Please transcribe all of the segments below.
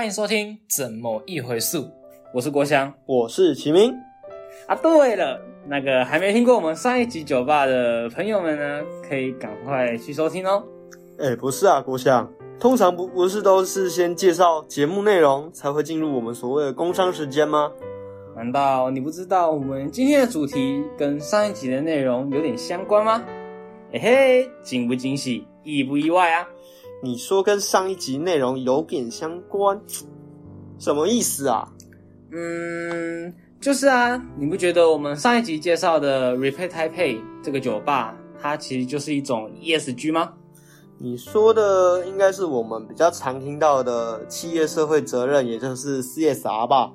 欢迎收听《怎么一回事》，我是郭翔我是齐明。啊。对了，那个还没听过我们上一集酒吧的朋友们呢，可以赶快去收听哦。哎，不是啊，郭翔，通常不不是都是先介绍节目内容，才会进入我们所谓的工商时间吗？难道你不知道我们今天的主题跟上一集的内容有点相关吗？嘿嘿，惊不惊喜，意不意外啊？你说跟上一集内容有点相关，什么意思啊？嗯，就是啊，你不觉得我们上一集介绍的 Repeat Taipei 这个酒吧，它其实就是一种 ESG 吗？你说的应该是我们比较常听到的企业社会责任，也就是 CSR 吧？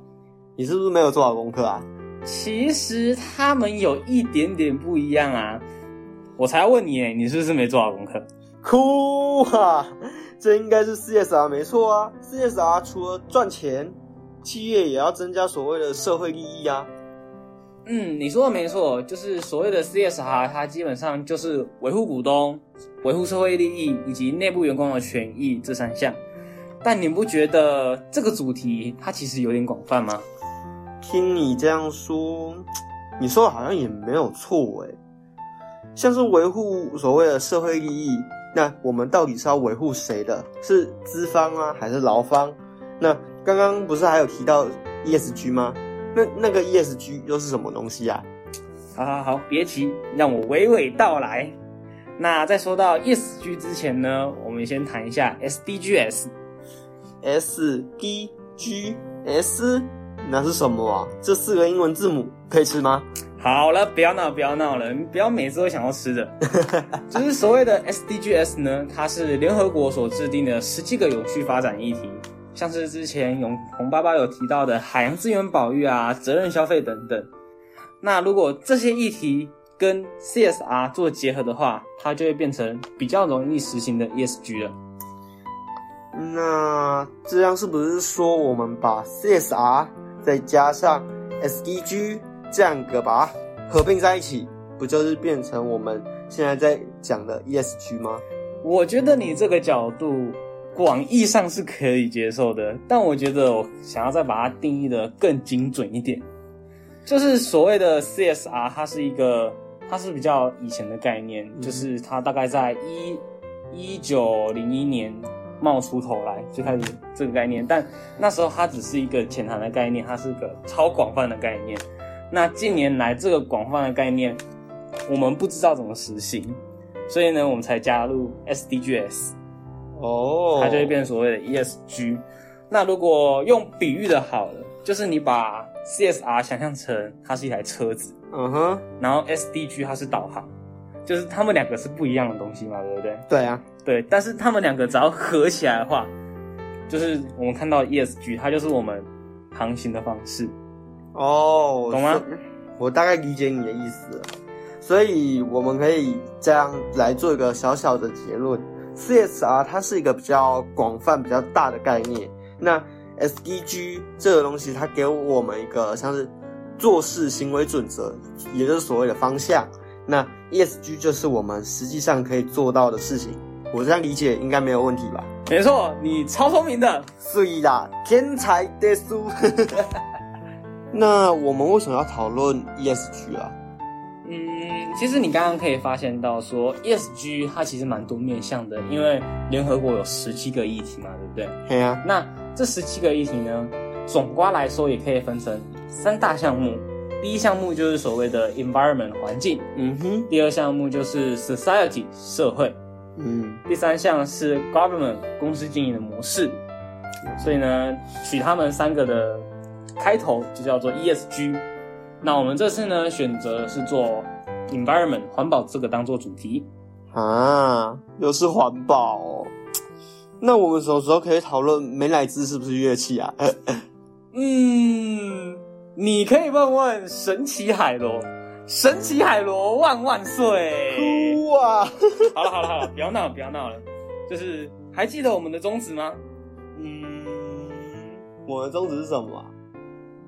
你是不是没有做好功课啊？其实他们有一点点不一样啊。我才要问你，你是不是没做好功课？哭啊！这应该是 CSR 没错啊。CSR 除了赚钱，企业也要增加所谓的社会利益啊。嗯，你说的没错，就是所谓的 CSR，它基本上就是维护股东、维护社会利益以及内部员工的权益这三项。但你不觉得这个主题它其实有点广泛吗？听你这样说，你说的好像也没有错诶。像是维护所谓的社会利益。那我们到底是要维护谁的？是资方啊，还是劳方？那刚刚不是还有提到 ESG 吗？那那个 ESG 又是什么东西啊？好好好，别急，让我娓娓道来。那在说到 ESG 之前呢，我们先谈一下 SDGs。SDGs 那是什么啊？这四个英文字母可以吃吗？好了，不要闹，不要闹了，你不要每次都想要吃的。就是所谓的 SDGs 呢，它是联合国所制定的十七个有序发展议题，像是之前永红爸爸有提到的海洋资源保育啊、责任消费等等。那如果这些议题跟 CSR 做结合的话，它就会变成比较容易实行的 ESG 了。那这样是不是说我们把 CSR 再加上 SDG？这两个把它合并在一起，不就是变成我们现在在讲的 ESG 吗？我觉得你这个角度广义上是可以接受的，但我觉得我想要再把它定义的更精准一点，就是所谓的 CSR，它是一个，它是比较以前的概念，就是它大概在一一九零一年冒出头来，就开始这个概念，但那时候它只是一个浅谈的概念，它是个超广泛的概念。那近年来这个广泛的概念，我们不知道怎么实行，所以呢，我们才加入 SDGs，哦，它就会变成所谓的 ESG。那如果用比喻的好了，就是你把 CSR 想象成它是一台车子，嗯哼，然后 SDG 它是导航，就是它们两个是不一样的东西嘛，对不对？对啊，对，但是他们两个只要合起来的话，就是我们看到 ESG，它就是我们航行的方式。哦，懂吗？我大概理解你的意思了，所以我们可以这样来做一个小小的结论：CSR 它是一个比较广泛、比较大的概念。那 SDG 这个东西，它给我们一个像是做事行为准则，也就是所谓的方向。那 ESG 就是我们实际上可以做到的事情。我这样理解应该没有问题吧？没错，你超聪明的，所以啦，天才的书。那我们为什么要讨论 ESG 啊？嗯，其实你刚刚可以发现到说 ESG 它其实蛮多面向的，因为联合国有十七个议题嘛，对不对？对啊。那这十七个议题呢，总瓜来说也可以分成三大项目。第一项目就是所谓的 environment 环境，嗯哼。第二项目就是 society 社会，嗯。第三项是 government 公司经营的模式。所以呢，取他们三个的。开头就叫做 ESG，那我们这次呢选择是做 environment 环保这个当做主题啊，又是环保，那我们什么时候可以讨论美乃滋是不是乐器啊？嗯，你可以问问神奇海螺，神奇海螺万万岁！哭啊！好了好了好了，不要闹不要闹了，就是还记得我们的宗旨吗？嗯，我的宗旨是什么？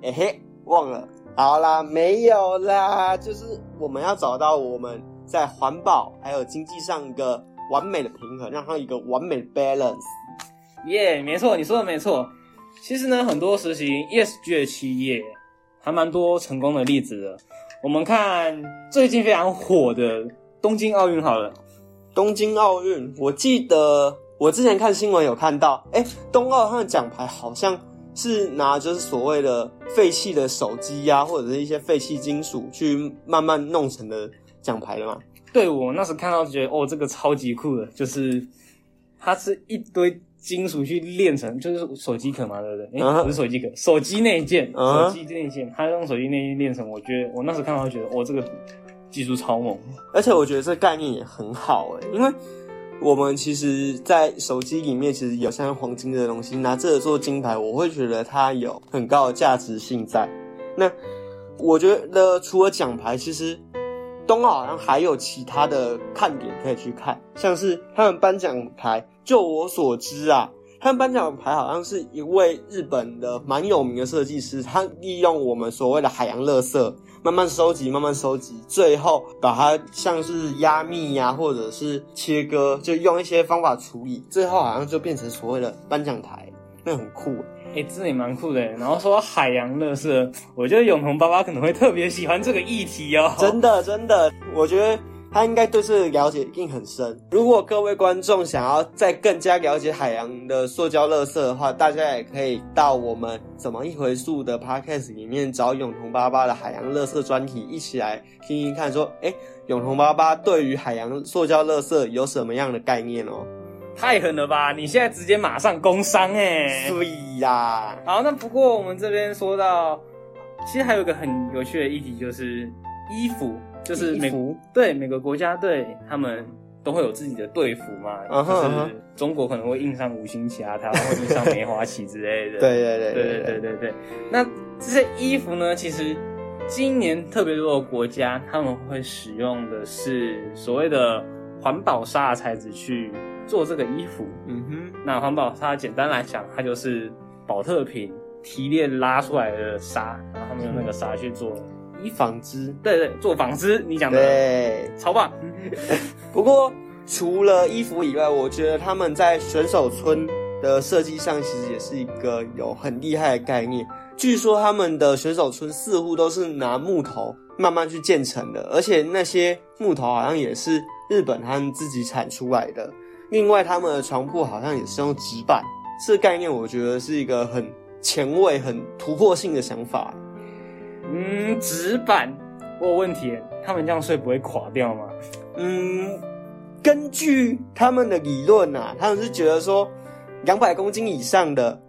哎嘿，忘了，好啦，没有啦，就是我们要找到我们在环保还有经济上一个完美的平衡，让它一个完美的 balance。耶，没错，你说的没错，其实呢，很多实行 ESG 的企业还蛮多成功的例子的。我们看最近非常火的东京奥运好了，东京奥运，我记得我之前看新闻有看到，哎，冬奥它的奖牌好像是拿就是所谓的废弃的手机呀，或者是一些废弃金属去慢慢弄成的奖牌的嘛。对我那时看到觉得哦，这个超级酷的，就是它是一堆金属去炼成，就是手机壳嘛，对不对？哎，不是手机壳，手机内件，手机内件，它用手机内件炼成。我觉得我那时看到觉得，哦，这个技术超猛，而且我觉得这概念也很好哎，因为我们其实，在手机里面其实有像黄金的东西，拿这个做金牌，我会觉得它有很高的价值性在。那我觉得除了奖牌，其实。冬奥好像还有其他的看点可以去看，像是他们颁奖牌。就我所知啊，他们颁奖牌好像是一位日本的蛮有名的设计师，他利用我们所谓的海洋垃圾，慢慢收集，慢慢收集，最后把它像是压密呀，或者是切割，就用一些方法处理，最后好像就变成所谓的颁奖台，那很酷。哎，这也蛮酷的。然后说海洋乐色，我觉得永红爸爸可能会特别喜欢这个议题哦。真的，真的，我觉得他应该对这个了解一定很深。如果各位观众想要再更加了解海洋的塑胶垃圾的话，大家也可以到我们怎么一回溯的 podcast 里面找永同爸爸的海洋垃圾专题，一起来听听看。说，哎，永同爸爸对于海洋塑胶垃圾有什么样的概念哦？太狠了吧！你现在直接马上工伤哎！对呀。好，那不过我们这边说到，其实还有一个很有趣的议题，就是衣服，就是每，对，每个国家队他们都会有自己的队服嘛，然后他们中国可能会印上五星旗啊，台湾会印上梅花旗之类的。对对对对对对对。那这些衣服呢，其实今年特别多的国家，他们会使用的是所谓的环保纱的材质去做这个衣服。嗯哼，那环保纱简单来讲，它就是宝特品提炼拉出来的纱，然后他们用那个纱去做。衣纺织，对对，做纺织，你讲的对，超棒。不过除了衣服以外，我觉得他们在选手村的设计上，其实也是一个有很厉害的概念。据说他们的选手村似乎都是拿木头慢慢去建成的，而且那些木头好像也是日本他们自己产出来的。另外，他们的床铺好像也是用纸板，这个概念我觉得是一个很前卫、很突破性的想法。嗯，纸板，我有问题，他们这样睡不会垮掉吗？嗯，根据他们的理论啊，他们是觉得说，两百公斤以上的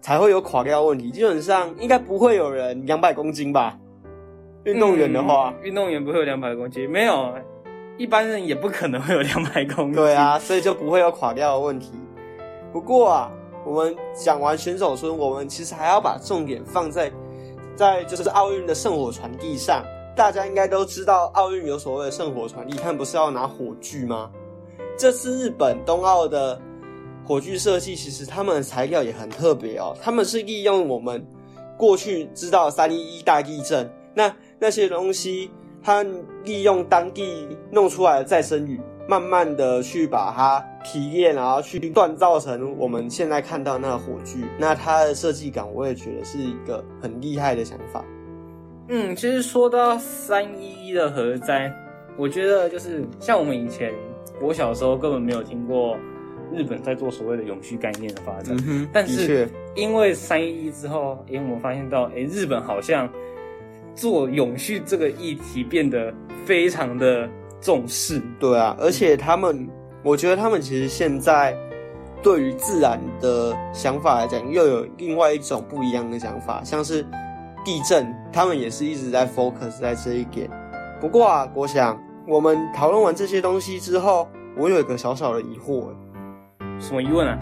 才会有垮掉问题，基本上应该不会有人两百公斤吧？运动员的话，运动员不会有两百公斤，没有。一般人也不可能会有两百公斤，对啊，所以就不会有垮掉的问题。不过啊，我们讲完选手村，我们其实还要把重点放在，在就是奥运的圣火传递上。大家应该都知道，奥运有所谓的圣火传递，他们不是要拿火炬吗？这次日本冬奥的火炬设计，其实他们的材料也很特别哦。他们是利用我们过去知道三一一大地震，那那些东西。他利用当地弄出来的再生铝，慢慢的去把它提炼，然后去锻造成我们现在看到那个火炬。那它的设计感，我也觉得是一个很厉害的想法。嗯，其实说到三一一的核灾，我觉得就是像我们以前我小时候根本没有听过日本在做所谓的永续概念的发展，但是因为三一一之后，哎，我们发现到，哎，日本好像。做永续这个议题变得非常的重视，对啊，而且他们，我觉得他们其实现在对于自然的想法来讲，又有另外一种不一样的想法，像是地震，他们也是一直在 focus 在这一点。不过啊，我想我们讨论完这些东西之后，我有一个小小的疑惑，什么疑问啊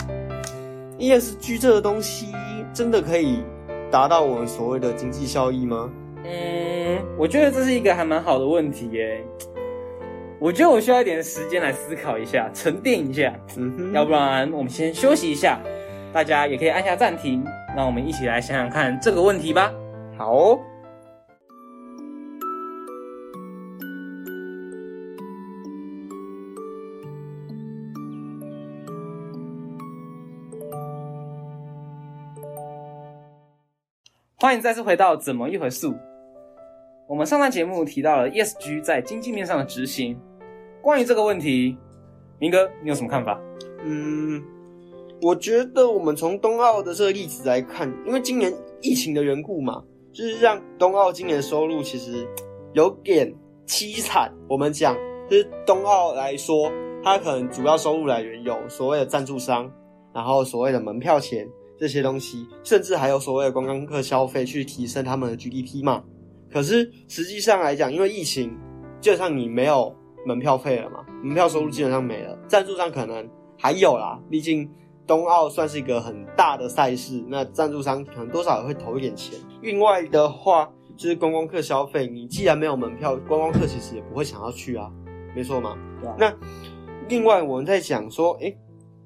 ？ESG 这个东西真的可以达到我们所谓的经济效益吗？嗯，我觉得这是一个还蛮好的问题耶。我觉得我需要一点时间来思考一下，沉淀一下。嗯哼，要不然我们先休息一下，大家也可以按下暂停，让我们一起来想想看这个问题吧。好。欢迎再次回到怎么一回事？我们上段节目提到了 ESG 在经济面上的执行，关于这个问题，明哥你有什么看法？嗯，我觉得我们从冬奥的这个例子来看，因为今年疫情的缘故嘛，就是让冬奥今年收入其实有点凄惨。我们讲，就是冬奥来说，它可能主要收入来源有所谓的赞助商，然后所谓的门票钱。这些东西，甚至还有所谓的观光客消费，去提升他们的 GDP 嘛？可是实际上来讲，因为疫情，就像你没有门票费了嘛，门票收入基本上没了。赞助商可能还有啦，毕竟冬奥算是一个很大的赛事，那赞助商可能多少也会投一点钱。另外的话，就是观光客消费，你既然没有门票，观光客其实也不会想要去啊，没错嘛。那另外我们在讲说，诶，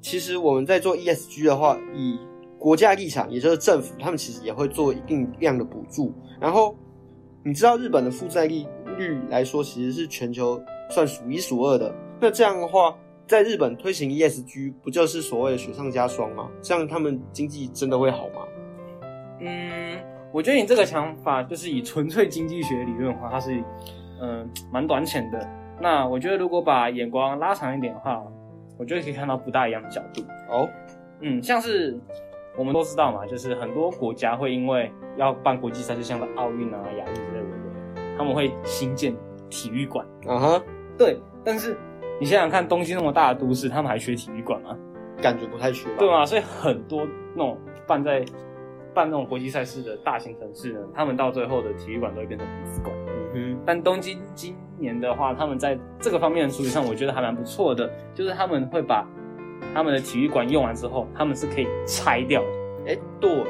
其实我们在做 ESG 的话，以国家立场，也就是政府，他们其实也会做一定量的补助。然后，你知道日本的负债利率来说，其实是全球算数一数二的。那这样的话，在日本推行 ESG，不就是所谓的雪上加霜吗？这样他们经济真的会好吗？嗯，我觉得你这个想法就是以纯粹经济学理论的话，它是嗯蛮短浅的。那我觉得如果把眼光拉长一点的话，我觉得可以看到不大一样的角度。哦，嗯，像是。我们都知道嘛，就是很多国家会因为要办国际赛事，像的奥运啊、亚运之类的，他们会新建体育馆。啊哈，对。但是你想想看，东京那么大的都市，他们还缺体育馆吗？感觉不太缺，对吗？所以很多那种办在办那种国际赛事的大型城市呢，他们到最后的体育馆都会变成。嗯哼。但东京今年的话，他们在这个方面的处理上，我觉得还蛮不错的，就是他们会把。他们的体育馆用完之后，他们是可以拆掉的。哎，对，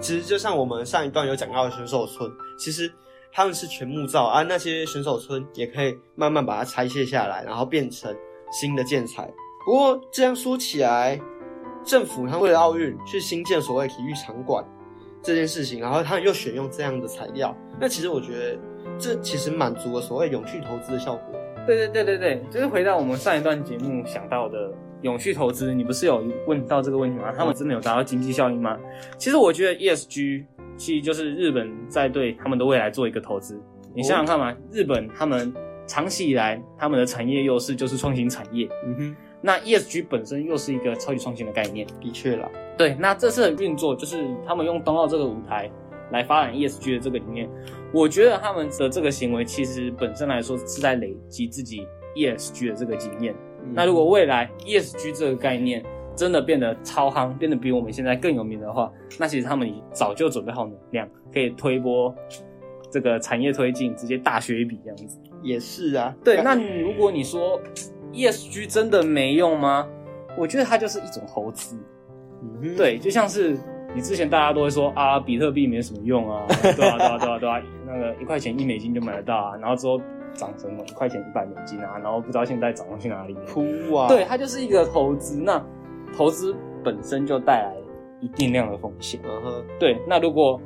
其实就像我们上一段有讲到的选手村，其实他们是全木造啊，那些选手村也可以慢慢把它拆卸下来，然后变成新的建材。不过这样说起来，政府他为了奥运去新建所谓体育场馆这件事情，然后他们又选用这样的材料，那其实我觉得这其实满足了所谓永续投资的效果。对对对对对，就是回到我们上一段节目想到的。永续投资，你不是有问到这个问题吗？他们真的有达到经济效益吗？其实我觉得 ESG 其实就是日本在对他们的未来做一个投资。你想想看嘛，日本他们长期以来他们的产业优势就是创新产业。嗯哼，那 ESG 本身又是一个超级创新的概念。的确了，对。那这次的运作就是他们用冬奥这个舞台来发展 ESG 的这个理念。我觉得他们的这个行为其实本身来说是在累积自己 ESG 的这个经验。那如果未来 ESG 这个概念真的变得超夯，变得比我们现在更有名的话，那其实他们早就准备好能量，可以推波这个产业推进，直接大学一笔这样子。也是啊，对。那你如果你说 ESG 真的没用吗？我觉得它就是一种投资。嗯，对，就像是你之前大家都会说啊，比特币没什么用啊，对啊，对啊，对啊，对啊，那个一块钱一美金就买得到啊，然后之后。涨成一块钱一百美金啊，然后不知道现在涨到去哪里。哭啊！对，它就是一个投资，那投资本身就带来一定量的风险。嗯哼。对，那如果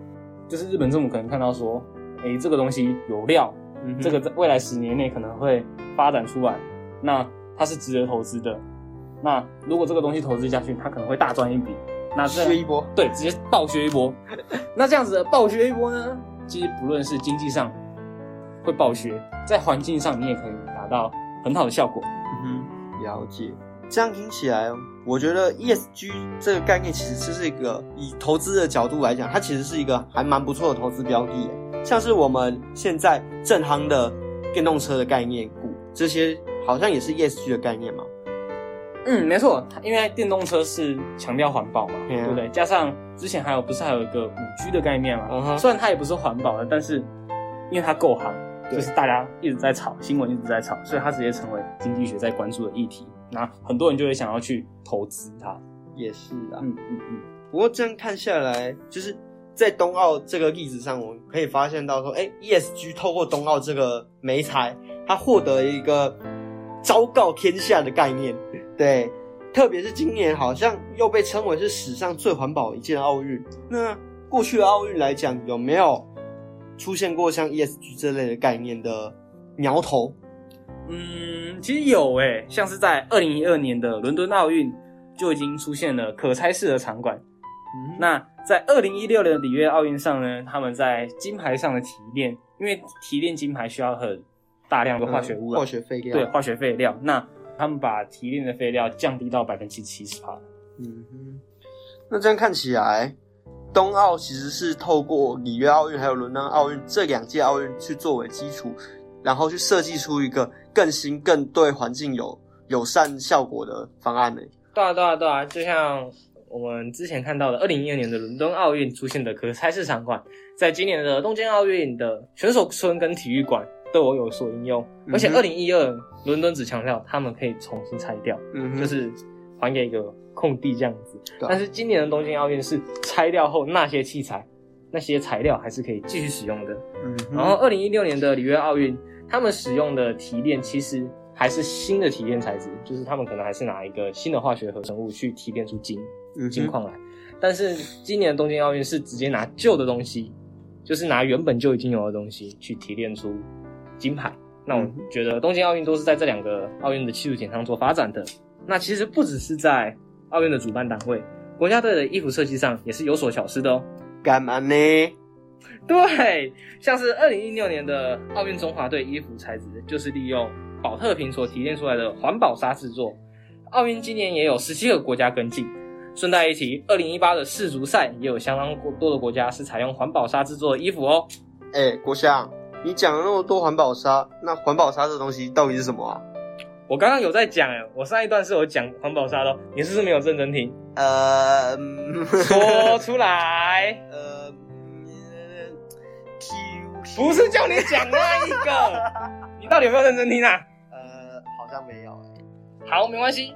就是日本政府可能看到说，哎，这个东西有料，这个在未来十年内可能会发展出来，那它是值得投资的。那如果这个东西投资下去，它可能会大赚一笔。那削一波。对，直接暴削一波。那这样子的暴削一波呢，其实不论是经济上。会暴雪，在环境上你也可以达到很好的效果。嗯哼，了解。这样听起来，我觉得 ESG 这个概念其实是一个以投资的角度来讲，它其实是一个还蛮不错的投资标的。像是我们现在正夯的电动车的概念股，这些好像也是 ESG 的概念嘛？嗯，没错，因为电动车是强调环保嘛，对不对？加上之前还有不是还有一个五 G 的概念嘛？虽然它也不是环保的，但是因为它够夯。就是大家一直在炒新闻，一直在炒，所以它直接成为经济学在关注的议题。那很多人就会想要去投资它，也是啊。嗯嗯嗯。不过这样看下来，就是在冬奥这个例子上，我们可以发现到说，哎，ESG 透过冬奥这个媒材，它获得一个昭告天下的概念。对，特别是今年好像又被称为是史上最环保一届奥运。那过去的奥运来讲，有没有？出现过像 ESG 这类的概念的苗头，嗯，其实有诶，像是在二零一二年的伦敦奥运就已经出现了可拆式的场馆，嗯。那在二零一六年的里约奥运上呢，他们在金牌上的提炼，因为提炼金牌需要很大量的化学污染，化学废料，对化学废料，那他们把提炼的废料降低到百分之七十帕。嗯哼，那这样看起来，冬奥其实是透过里约奥运还有伦敦奥运这两届奥运去作为基础，然后去设计出一个更新、更对环境有友善效果的方案呢。对啊，对啊，对啊，就像我们之前看到的，二零一二年的伦敦奥运出现的可拆式场馆，在今年的东京奥运的选手村跟体育馆都有有所应用。嗯而且二零一二伦敦只强调他们可以重新拆掉，嗯，就是还给一个空地这样子。但是今年的东京奥运是拆掉后那些器材、那些材料还是可以继续使用的。嗯，然后二零一六年的里约奥运，他们使用的提炼其实还是新的提炼材质，就是他们可能还是拿一个新的化学合成物去提炼出金嗯，金矿来。但是今年的东京奥运是直接拿旧的东西，就是拿原本就已经有的东西去提炼出金牌。那我嗯觉得东京奥运都是在这两个奥运的技术点上做发展的。那其实不只是在奥运的主办单位，国家队的衣服设计上也是有所巧思的哦。干嘛呢？对，像是二零一六年的奥运中华队衣服材质，就是利用保特瓶所提炼出来的环保纱制作。奥运今年也有十七个国家跟进。顺带一提，二零一八的世足赛也有相当多的国家是采用环保纱制作的衣服哦。哎、国祥，你讲了那么多环保纱，那环保纱这东西到底是什么啊？我刚刚有在讲，哎，我上一段是有讲环保沙的哦，你是不是没有认真听？呃，嗯说出来，呃，不是叫你讲那一个，你到底有没有认真听啊？呃，好像没有哎、好，没关系。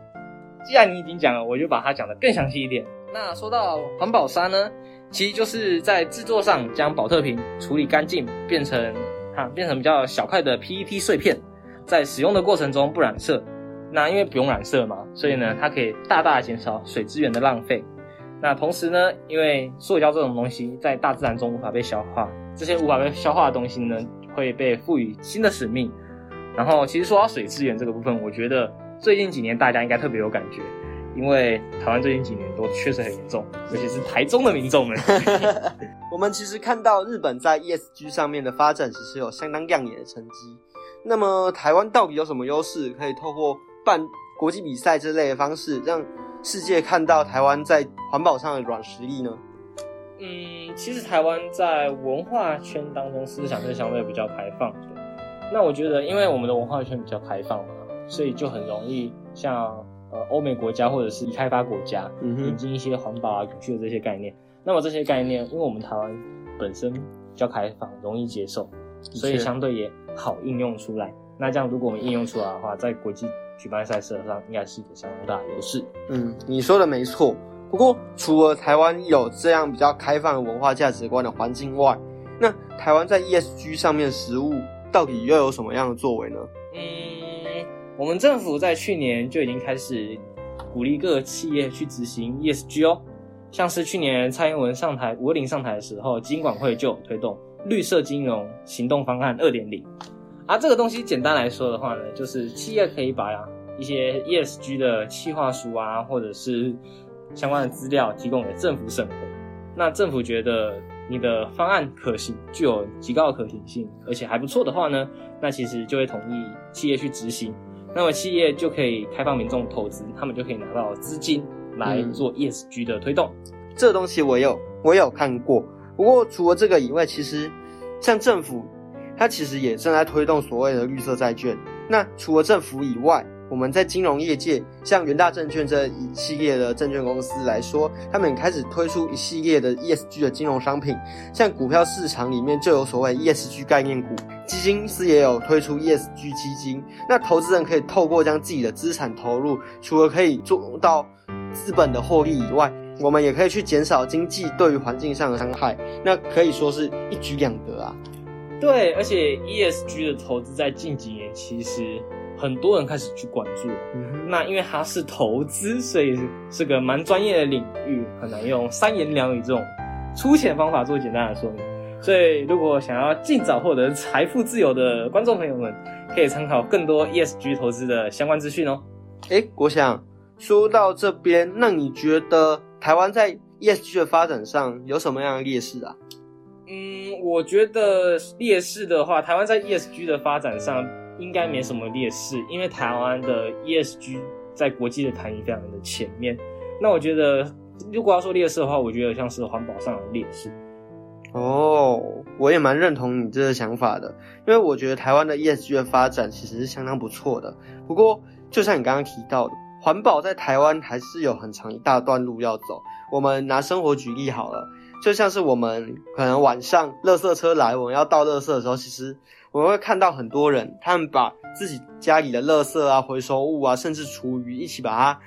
既然你已经讲了，我就把它讲得更详细一点。那说到环保沙呢，其实就是在制作上将保特瓶处理干净，变成啊变成比较小块的 PET 碎片，在使用的过程中不染色。那因为不用染色嘛，所以呢，它可以大大减少水资源的浪费。那同时呢，因为塑胶这种东西在大自然中无法被消化，这些无法被消化的东西呢，会被赋予新的使命。然后，其实说到水资源这个部分，我觉得最近几年大家应该特别有感觉，因为台湾最近几年都确实很严重，尤其是台中的民众们。我们其实看到日本在 ESG 上面的发展，其实有相当亮眼的成绩。那么台湾到底有什么优势，可以透过办国际比赛之类的方式，让世界看到台湾在环保上的软实力呢？嗯，其实台湾在文化圈当中思想是相对比较开放的。那我觉得，因为我们的文化圈比较开放嘛，所以就很容易像呃欧美国家或者是已开发国家嗯引进一些环保啊、永续的这些概念。那么这些概念，因为我们台湾本身比较开放，容易接受，所以相对也好应用出来。那这样，如果我们应用出来的话，在国际举办赛事上，应该是一个相当大的优势。嗯，你说的没错。不过，除了台湾有这样比较开放的文化价值观的环境外，那台湾在 ESG 上面的实务到底又有什么样的作为呢？嗯，我们政府在去年就已经开始鼓励各个企业去执行 ESG 哦。像是去年蔡英文上台五二零上台的时候，金管会就有推动绿色金融行动方案二点零。啊，这个东西简单来说的话呢，就是企业可以把一些 ESG 的企划书啊，或者是相关的资料提供给政府审核。那政府觉得你的方案可行，具有极高的可行性，而且还不错的话呢，那其实就会同意企业去执行。那么企业就可以开放民众投资，他们就可以拿到资金来嗯做 ESG 的推动。这东西我有我有看过。不过除了这个以外，其实像政府，它其实也正在推动所谓的绿色债券。那除了政府以外，我们在金融业界，像元大证券这一系列的证券公司来说，他们开始推出一系列的 ESG 的金融商品，像股票市场里面就有所谓 ESG 概念股，基金司也有推出 ESG 基金。那投资人可以透过将自己的资产投入，除了可以做到资本的获利以外，我们也可以去减少经济对于环境上的伤害，那可以说是一举两得啊。对，而且 ESG 的投资在近几年其实很多人开始去关注了。嗯那因为它是投资，所以是是个蛮专业的领域，很难用三言两语这种粗浅方法做简单的说明。所以，如果想要尽早获得财富自由的观众朋友们，可以参考更多 ESG 投资的相关资讯哦。诶，国祥，说到这边，那你觉得台湾在 ESG 的发展上有什么样的劣势啊？嗯，我觉得劣势的话，台湾在 ESG 的发展上应该没什么劣势，因为台湾的 ESG 在国际的排名非常的前面。那我觉得，如果要说劣势的话，我觉得像是环保上的劣势。哦，我也蛮认同你这个想法的，因为我觉得台湾的 ESG 的发展其实是相当不错的。不过，就像你刚刚提到的，环保在台湾还是有很长一大段路要走。我们拿生活举例好了，就像是我们可能晚上垃圾车来，我们要倒垃圾的时候，其实我们会看到很多人，他们把自己家里的垃圾啊、回收物啊，甚至厨余一起把它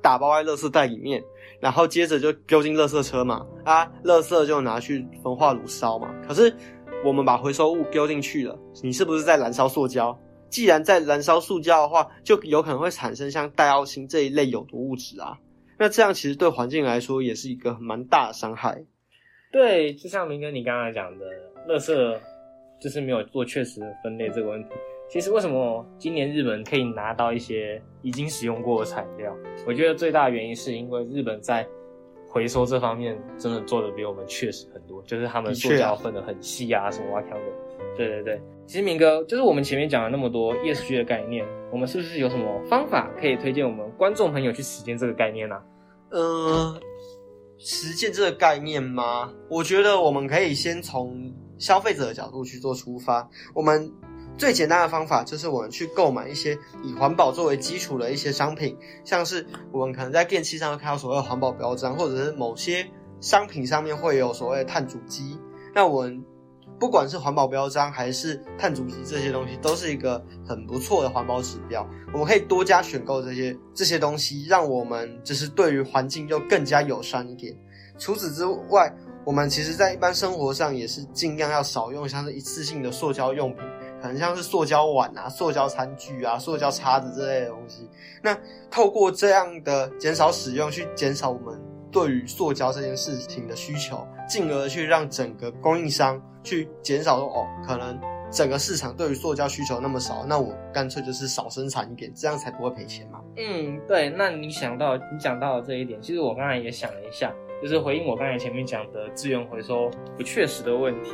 打包在垃圾袋里面。然后接着就丢进垃圾车嘛，啊，垃圾就拿去焚化炉烧嘛。可是我们把回收物丢进去了，你是不是在燃烧塑胶？既然在燃烧塑胶的话，就有可能会产生像戴奥辛这一类有毒物质啊。那这样其实对环境来说也是一个蛮大的伤害。对，就像明哥你刚才讲的，垃圾就是没有做确实的分类这个问题。其实为什么今年日本可以拿到一些已经使用过的材料？我觉得最大的原因是因为日本在回收这方面真的做的比我们确实很多，就是他们塑胶分的很细啊，什么挖条的。对对对，其实明哥就是我们前面讲了那么多 ESG 的概念，我们是不是有什么方法可以推荐我们观众朋友去实践这个概念呢？呃，实践这个概念吗？我觉得我们可以先从消费者的角度去做出发，我们。最简单的方法就是我们去购买一些以环保作为基础的一些商品，像是我们可能在电器上会看到所谓的环保标章，或者是某些商品上面会有所谓的碳足迹。那我们不管是环保标章还是碳足迹这些东西，都是一个很不错的环保指标。我们可以多加选购这些这些东西，让我们就是对于环境又更加友善一点。除此之外，我们其实在一般生活上也是尽量要少用像是一次性的塑胶用品。可能像是塑胶碗啊、塑胶餐具啊、塑胶叉子之类的东西。那透过这样的减少使用，去减少我们对于塑胶这件事情的需求，进而去让整个供应商去减少说哦，可能整个市场对于塑胶需求那么少，那我干脆就是少生产一点，这样才不会赔钱嘛。嗯，对。那你想到你讲到的这一点，其实我刚才也想了一下，就是回应我刚才前面讲的资源回收不确实的问题。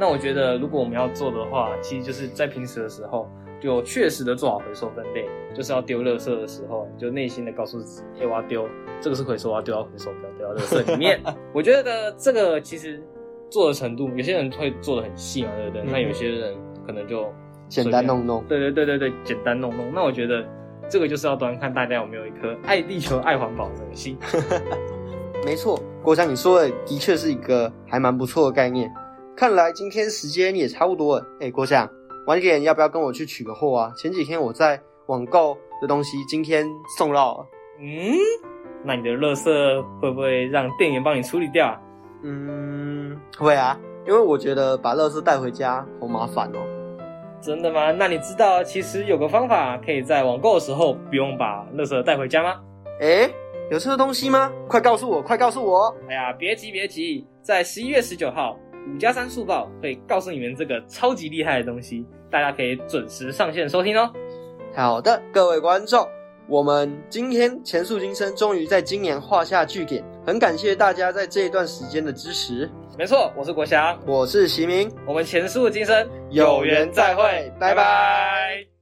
那我觉得，如果我们要做的话，其实就是在平时的时候，就确实的做好回收分类。就是要丢垃圾的时候，就内心的告诉自己，哎，我要丢，这个是回收，我要丢到回收，不要丢到垃圾里面。我觉得这个其实做的程度，有些人会做的很细嘛，对不对？那有些人可能就简单弄弄。对对对对对，简单弄弄。那我觉得这个就是要端看大家有没有一颗爱地球、爱环保的心。没错，国强你说的的确是一个还蛮不错的概念。看来今天时间也差不多了。哎，郭翔，晚点要不要跟我去取个货啊？前几天我在网购的东西，今天送到了。嗯，那你的垃圾会不会让店员帮你处理掉啊？嗯，会啊，因为我觉得把垃圾带回家好麻烦哦。真的吗？那你知道其实有个方法可以在网购的时候不用把垃圾带回家吗？哎，有这个东西吗？快告诉我，快告诉我！哎呀，别急别急，在十一月十九号。五加三速报会告诉你们这个超级厉害的东西，大家可以准时上线收听哦。好的，各位观众，我们今天前述今生终于在今年画下句点，很感谢大家在这一段时间的支持。没错，我是国祥，我是齐明，我们前述今生有缘再会，拜拜。